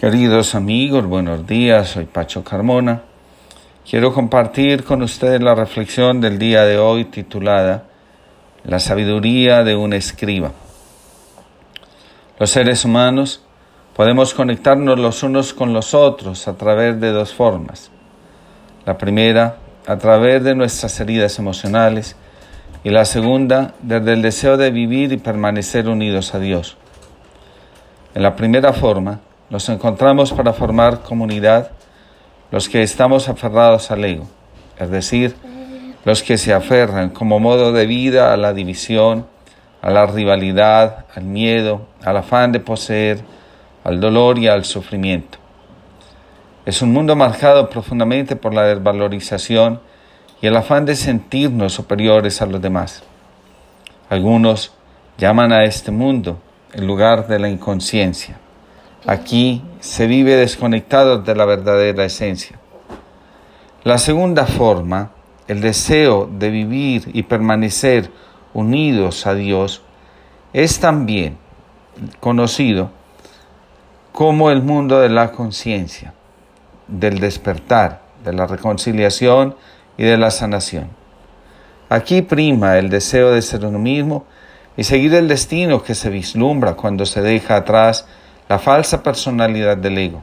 Queridos amigos, buenos días, soy Pacho Carmona. Quiero compartir con ustedes la reflexión del día de hoy titulada La sabiduría de un escriba. Los seres humanos podemos conectarnos los unos con los otros a través de dos formas. La primera, a través de nuestras heridas emocionales y la segunda, desde el deseo de vivir y permanecer unidos a Dios. En la primera forma, nos encontramos para formar comunidad los que estamos aferrados al ego, es decir, los que se aferran como modo de vida a la división, a la rivalidad, al miedo, al afán de poseer, al dolor y al sufrimiento. Es un mundo marcado profundamente por la desvalorización y el afán de sentirnos superiores a los demás. Algunos llaman a este mundo el lugar de la inconsciencia. Aquí se vive desconectado de la verdadera esencia. La segunda forma, el deseo de vivir y permanecer unidos a Dios, es también conocido como el mundo de la conciencia, del despertar, de la reconciliación y de la sanación. Aquí prima el deseo de ser uno mismo y seguir el destino que se vislumbra cuando se deja atrás la falsa personalidad del ego.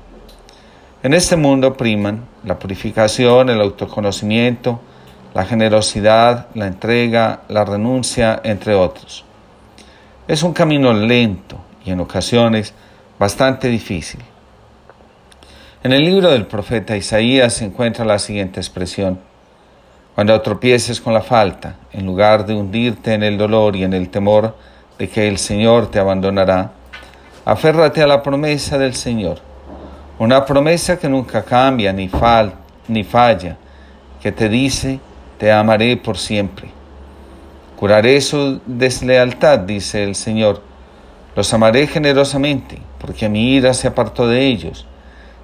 En este mundo priman la purificación, el autoconocimiento, la generosidad, la entrega, la renuncia, entre otros. Es un camino lento y en ocasiones bastante difícil. En el libro del profeta Isaías se encuentra la siguiente expresión. Cuando tropieces con la falta, en lugar de hundirte en el dolor y en el temor de que el Señor te abandonará, Aférrate a la promesa del Señor, una promesa que nunca cambia ni, ni falla, que te dice, te amaré por siempre. Curaré su deslealtad, dice el Señor. Los amaré generosamente, porque mi ira se apartó de ellos.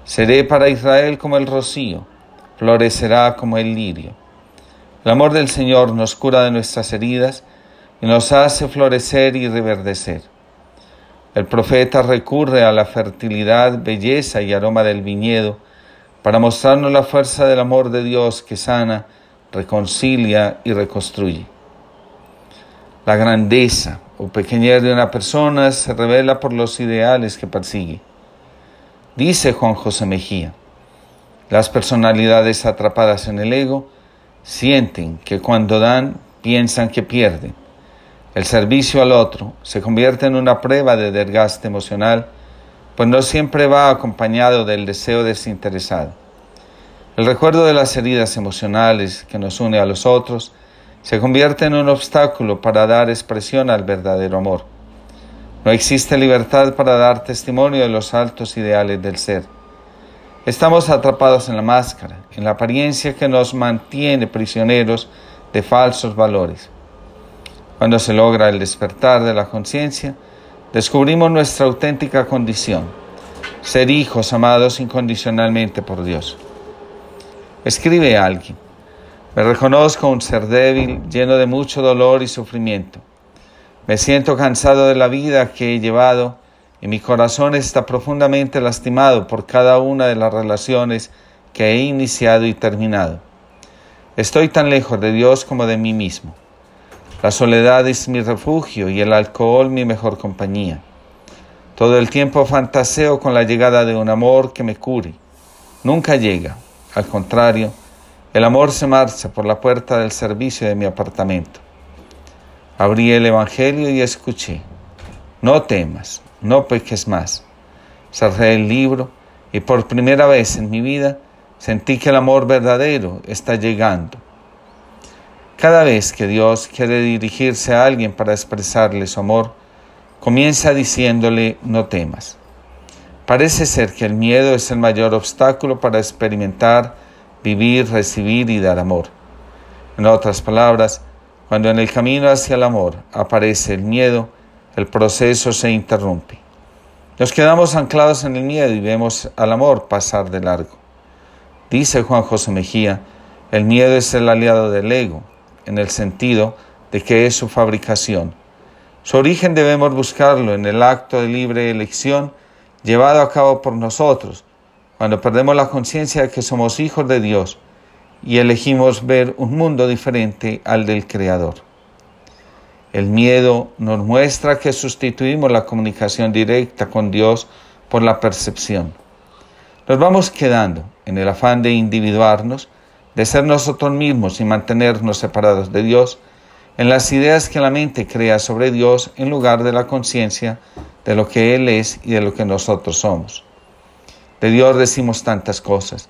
Seré para Israel como el rocío, florecerá como el lirio. El amor del Señor nos cura de nuestras heridas y nos hace florecer y reverdecer. El profeta recurre a la fertilidad, belleza y aroma del viñedo para mostrarnos la fuerza del amor de Dios que sana, reconcilia y reconstruye. La grandeza o pequeñez de una persona se revela por los ideales que persigue. Dice Juan José Mejía, las personalidades atrapadas en el ego sienten que cuando dan piensan que pierden el servicio al otro se convierte en una prueba de desgaste emocional, pues no siempre va acompañado del deseo desinteresado. El recuerdo de las heridas emocionales que nos une a los otros se convierte en un obstáculo para dar expresión al verdadero amor. No existe libertad para dar testimonio de los altos ideales del ser. Estamos atrapados en la máscara, en la apariencia que nos mantiene prisioneros de falsos valores. Cuando se logra el despertar de la conciencia, descubrimos nuestra auténtica condición, ser hijos amados incondicionalmente por Dios. Escribe alguien, me reconozco un ser débil, lleno de mucho dolor y sufrimiento. Me siento cansado de la vida que he llevado y mi corazón está profundamente lastimado por cada una de las relaciones que he iniciado y terminado. Estoy tan lejos de Dios como de mí mismo. La soledad es mi refugio y el alcohol mi mejor compañía. Todo el tiempo fantaseo con la llegada de un amor que me cure. Nunca llega. Al contrario, el amor se marcha por la puerta del servicio de mi apartamento. Abrí el Evangelio y escuché. No temas, no peques más. Cerré el libro y por primera vez en mi vida sentí que el amor verdadero está llegando cada vez que Dios quiere dirigirse a alguien para expresarle su amor, comienza diciéndole no temas. Parece ser que el miedo es el mayor obstáculo para experimentar, vivir, recibir y dar amor. En otras palabras, cuando en el camino hacia el amor aparece el miedo, el proceso se interrumpe. Nos quedamos anclados en el miedo y vemos al amor pasar de largo. Dice Juan José Mejía, el miedo es el aliado del ego, en el sentido de que es su fabricación. Su origen debemos buscarlo en el acto de libre elección llevado a cabo por nosotros, cuando perdemos la conciencia de que somos hijos de Dios y elegimos ver un mundo diferente al del Creador. El miedo nos muestra que sustituimos la comunicación directa con Dios por la percepción. Nos vamos quedando en el afán de individuarnos, de ser nosotros mismos y mantenernos separados de Dios, en las ideas que la mente crea sobre Dios en lugar de la conciencia de lo que Él es y de lo que nosotros somos. De Dios decimos tantas cosas,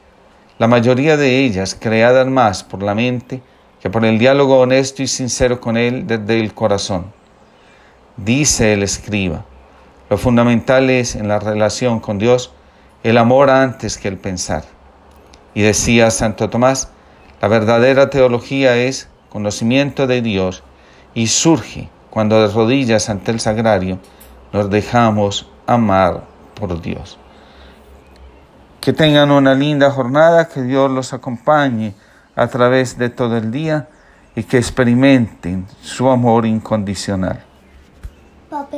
la mayoría de ellas creadas más por la mente que por el diálogo honesto y sincero con Él desde el corazón. Dice el escriba, lo fundamental es en la relación con Dios el amor antes que el pensar. Y decía Santo Tomás, la verdadera teología es conocimiento de Dios y surge cuando de rodillas ante el sagrario nos dejamos amar por Dios. Que tengan una linda jornada, que Dios los acompañe a través de todo el día y que experimenten su amor incondicional.